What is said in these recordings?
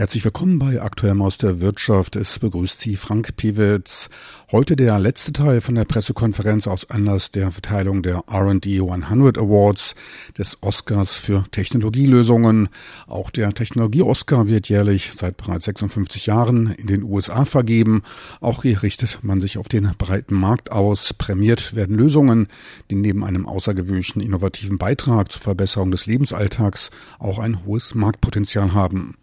Herzlich willkommen bei Aktuell aus der Wirtschaft. Es begrüßt Sie Frank Piewitz. Heute der letzte Teil von der Pressekonferenz aus Anlass der Verteilung der R&D 100 Awards des Oscars für Technologielösungen. Auch der Technologie-Oscar wird jährlich seit bereits 56 Jahren in den USA vergeben. Auch hier richtet man sich auf den breiten Markt aus. Prämiert werden Lösungen, die neben einem außergewöhnlichen innovativen Beitrag zur Verbesserung des Lebensalltags auch ein hohes Marktpotenzial haben.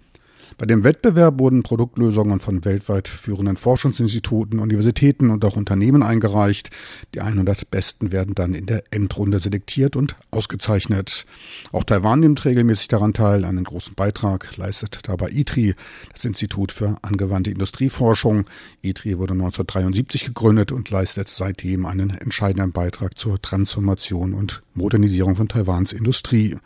Bei dem Wettbewerb wurden Produktlösungen von weltweit führenden Forschungsinstituten, Universitäten und auch Unternehmen eingereicht. Die 100 Besten werden dann in der Endrunde selektiert und ausgezeichnet. Auch Taiwan nimmt regelmäßig daran teil. Einen großen Beitrag leistet dabei ITRI, das Institut für angewandte Industrieforschung. ITRI wurde 1973 gegründet und leistet seitdem einen entscheidenden Beitrag zur Transformation und Modernisierung von Taiwans Industrie.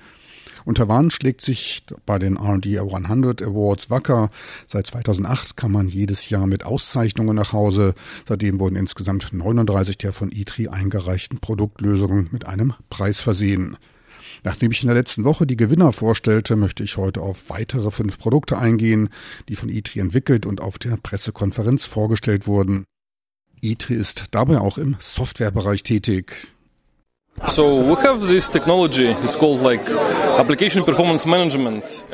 Und Taiwan schlägt sich bei den R&D 100 Awards wacker. Seit 2008 kam man jedes Jahr mit Auszeichnungen nach Hause. Seitdem wurden insgesamt 39 der von ITRI eingereichten Produktlösungen mit einem Preis versehen. Nachdem ich in der letzten Woche die Gewinner vorstellte, möchte ich heute auf weitere fünf Produkte eingehen, die von ITRI entwickelt und auf der Pressekonferenz vorgestellt wurden. ITRI ist dabei auch im Softwarebereich tätig.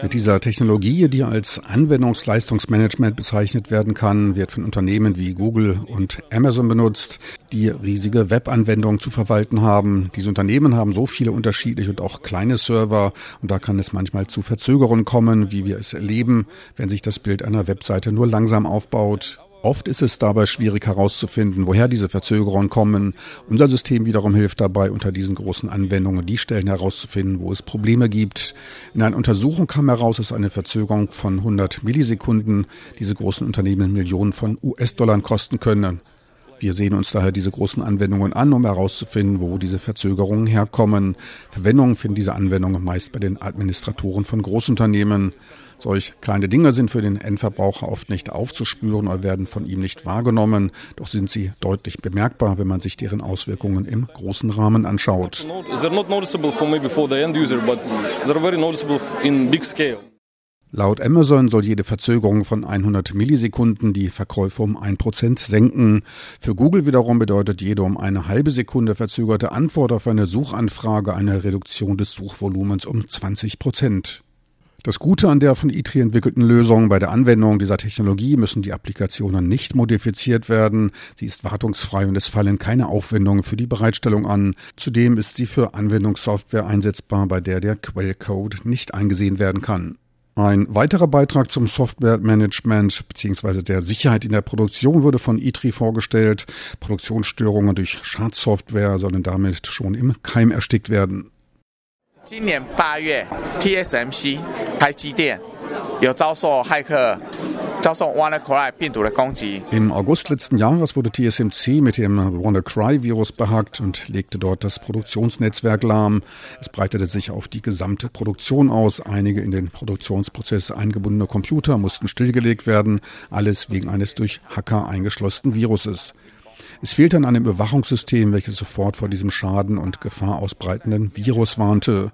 Mit dieser Technologie, die als Anwendungsleistungsmanagement bezeichnet werden kann, wird von Unternehmen wie Google und Amazon benutzt, die riesige Webanwendungen zu verwalten haben. Diese Unternehmen haben so viele unterschiedliche und auch kleine Server und da kann es manchmal zu Verzögerungen kommen, wie wir es erleben, wenn sich das Bild einer Webseite nur langsam aufbaut. Oft ist es dabei schwierig herauszufinden, woher diese Verzögerungen kommen. Unser System wiederum hilft dabei, unter diesen großen Anwendungen die Stellen herauszufinden, wo es Probleme gibt. In einer Untersuchung kam heraus, dass eine Verzögerung von 100 Millisekunden diese großen Unternehmen Millionen von US-Dollar kosten können. Wir sehen uns daher diese großen Anwendungen an, um herauszufinden, wo diese Verzögerungen herkommen. Verwendung finden diese Anwendungen meist bei den Administratoren von Großunternehmen. Solch kleine Dinge sind für den Endverbraucher oft nicht aufzuspüren oder werden von ihm nicht wahrgenommen, doch sind sie deutlich bemerkbar, wenn man sich deren Auswirkungen im großen Rahmen anschaut. Laut Amazon soll jede Verzögerung von 100 Millisekunden die Verkäufe um 1% senken. Für Google wiederum bedeutet jede um eine halbe Sekunde verzögerte Antwort auf eine Suchanfrage eine Reduktion des Suchvolumens um 20 Prozent. Das Gute an der von ITRI entwickelten Lösung bei der Anwendung dieser Technologie müssen die Applikationen nicht modifiziert werden. Sie ist wartungsfrei und es fallen keine Aufwendungen für die Bereitstellung an. Zudem ist sie für Anwendungssoftware einsetzbar, bei der der Quellcode nicht eingesehen werden kann. Ein weiterer Beitrag zum Softwaremanagement bzw. der Sicherheit in der Produktion wurde von ITRI vorgestellt. Produktionsstörungen durch Schadsoftware sollen damit schon im Keim erstickt werden. 今年八月，TSMC 台积电有遭受骇客遭受 WannaCry-病毒的攻击。Im August letzten Jahres wurde TSMC mit dem WannaCry-Virus behackt und legte dort das Produktionsnetzwerk lahm. Es breitete sich auf die gesamte Produktion aus. Einige in den Produktionsprozess eingebundene Computer mussten stillgelegt werden. Alles wegen eines durch Hacker eingeschlossenen Viruses. Es fehlte an einem Überwachungssystem, welches sofort vor diesem Schaden und Gefahr ausbreitenden Virus warnte.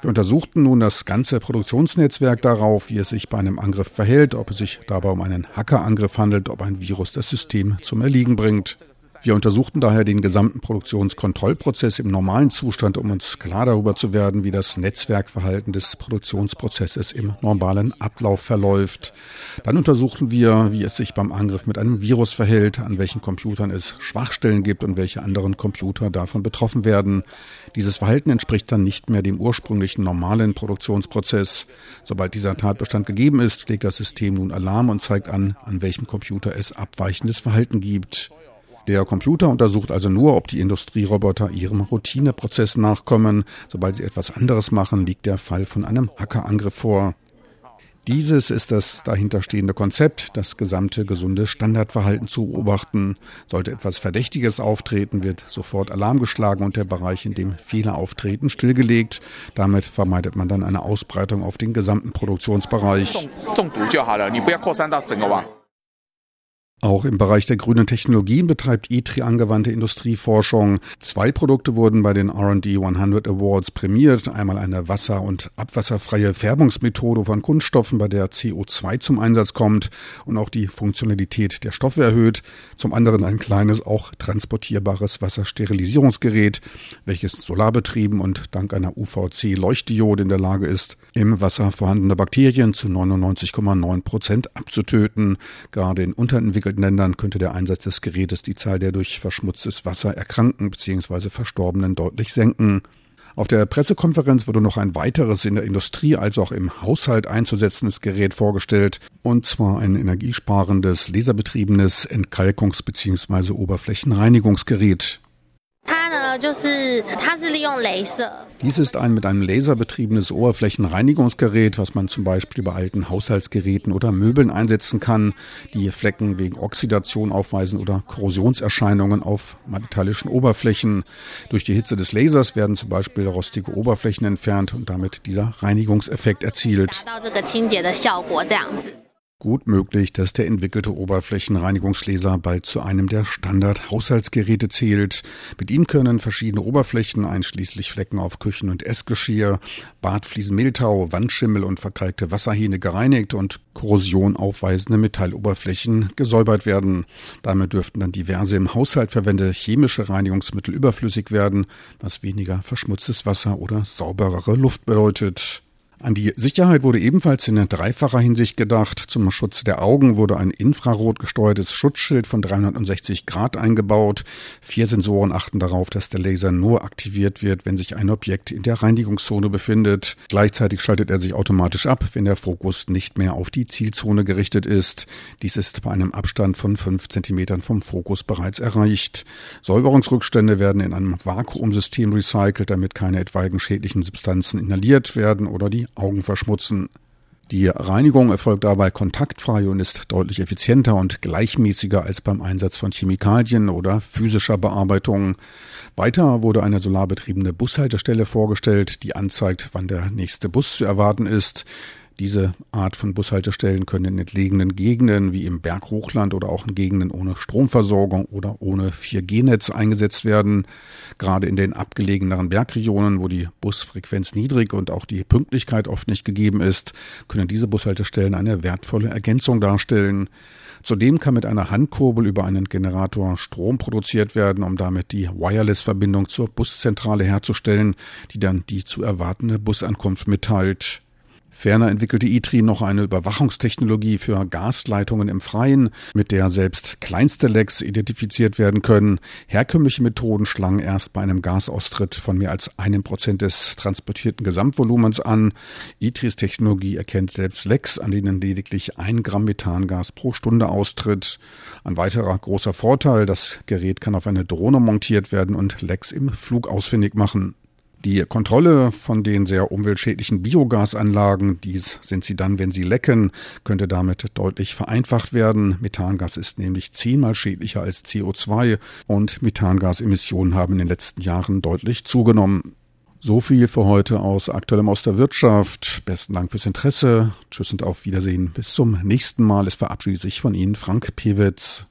Wir untersuchten nun das ganze Produktionsnetzwerk darauf, wie es sich bei einem Angriff verhält, ob es sich dabei um einen Hackerangriff handelt, ob ein Virus das System zum Erliegen bringt. Wir untersuchten daher den gesamten Produktionskontrollprozess im normalen Zustand, um uns klar darüber zu werden, wie das Netzwerkverhalten des Produktionsprozesses im normalen Ablauf verläuft. Dann untersuchten wir, wie es sich beim Angriff mit einem Virus verhält, an welchen Computern es Schwachstellen gibt und welche anderen Computer davon betroffen werden. Dieses Verhalten entspricht dann nicht mehr dem ursprünglichen normalen Produktionsprozess. Sobald dieser Tatbestand gegeben ist, legt das System nun Alarm und zeigt an, an welchem Computer es abweichendes Verhalten gibt. Der Computer untersucht also nur, ob die Industrieroboter ihrem Routineprozess nachkommen. Sobald sie etwas anderes machen, liegt der Fall von einem Hackerangriff vor. Dieses ist das dahinterstehende Konzept, das gesamte gesunde Standardverhalten zu beobachten. Sollte etwas Verdächtiges auftreten, wird sofort Alarm geschlagen und der Bereich, in dem Fehler auftreten, stillgelegt. Damit vermeidet man dann eine Ausbreitung auf den gesamten Produktionsbereich. Auch im Bereich der grünen Technologien betreibt ITRI angewandte Industrieforschung. Zwei Produkte wurden bei den R&D 100 Awards prämiert. Einmal eine wasser- und abwasserfreie Färbungsmethode von Kunststoffen, bei der CO2 zum Einsatz kommt und auch die Funktionalität der Stoffe erhöht. Zum anderen ein kleines, auch transportierbares Wassersterilisierungsgerät, welches solarbetrieben und dank einer UVC-Leuchtdiode in der Lage ist, im Wasser vorhandene Bakterien zu 99,9 Prozent abzutöten. Gerade in unterentwickelten entwickelten Ländern könnte der Einsatz des Gerätes die Zahl der durch verschmutztes Wasser erkrankten bzw. Verstorbenen deutlich senken. Auf der Pressekonferenz wurde noch ein weiteres in der Industrie als auch im Haushalt einzusetzendes Gerät vorgestellt, und zwar ein energiesparendes, laserbetriebenes Entkalkungs- bzw. Oberflächenreinigungsgerät. Dies ist ein mit einem Laser betriebenes Oberflächenreinigungsgerät, was man zum Beispiel bei alten Haushaltsgeräten oder Möbeln einsetzen kann, die Flecken wegen Oxidation aufweisen oder Korrosionserscheinungen auf metallischen Oberflächen. Durch die Hitze des Lasers werden zum Beispiel rostige Oberflächen entfernt und damit dieser Reinigungseffekt erzielt. Gut möglich, dass der entwickelte Oberflächenreinigungslaser bald zu einem der Standard-Haushaltsgeräte zählt. Mit ihm können verschiedene Oberflächen, einschließlich Flecken auf Küchen- und Essgeschirr, Badfliesen, Mehltau, Wandschimmel und verkalkte Wasserhähne gereinigt und Korrosion aufweisende Metalloberflächen gesäubert werden. Damit dürften dann diverse im Haushalt verwendete chemische Reinigungsmittel überflüssig werden, was weniger verschmutztes Wasser oder sauberere Luft bedeutet. An die Sicherheit wurde ebenfalls in dreifacher Hinsicht gedacht. Zum Schutz der Augen wurde ein infrarotgesteuertes Schutzschild von 360 Grad eingebaut. Vier Sensoren achten darauf, dass der Laser nur aktiviert wird, wenn sich ein Objekt in der Reinigungszone befindet. Gleichzeitig schaltet er sich automatisch ab, wenn der Fokus nicht mehr auf die Zielzone gerichtet ist. Dies ist bei einem Abstand von fünf Zentimetern vom Fokus bereits erreicht. Säuberungsrückstände werden in einem Vakuumsystem recycelt, damit keine etwaigen schädlichen Substanzen inhaliert werden oder Augen verschmutzen. Die Reinigung erfolgt dabei kontaktfrei und ist deutlich effizienter und gleichmäßiger als beim Einsatz von Chemikalien oder physischer Bearbeitung. Weiter wurde eine solarbetriebene Bushaltestelle vorgestellt, die anzeigt, wann der nächste Bus zu erwarten ist. Diese Art von Bushaltestellen können in entlegenen Gegenden wie im Berghochland oder auch in Gegenden ohne Stromversorgung oder ohne 4G-Netz eingesetzt werden. Gerade in den abgelegeneren Bergregionen, wo die Busfrequenz niedrig und auch die Pünktlichkeit oft nicht gegeben ist, können diese Bushaltestellen eine wertvolle Ergänzung darstellen. Zudem kann mit einer Handkurbel über einen Generator Strom produziert werden, um damit die Wireless-Verbindung zur Buszentrale herzustellen, die dann die zu erwartende Busankunft mitteilt. Ferner entwickelte ITRI noch eine Überwachungstechnologie für Gasleitungen im Freien, mit der selbst kleinste Lecks identifiziert werden können. Herkömmliche Methoden schlangen erst bei einem Gasaustritt von mehr als einem Prozent des transportierten Gesamtvolumens an. ITRIs Technologie erkennt selbst Lecks, an denen lediglich ein Gramm Methangas pro Stunde austritt. Ein weiterer großer Vorteil, das Gerät kann auf eine Drohne montiert werden und Lecks im Flug ausfindig machen. Die Kontrolle von den sehr umweltschädlichen Biogasanlagen, dies sind sie dann, wenn sie lecken, könnte damit deutlich vereinfacht werden. Methangas ist nämlich zehnmal schädlicher als CO2 und Methangasemissionen haben in den letzten Jahren deutlich zugenommen. So viel für heute aus Aktuellem aus der Wirtschaft. Besten Dank fürs Interesse. Tschüss und auf Wiedersehen. Bis zum nächsten Mal. Es verabschiedet sich von Ihnen Frank Pewitz.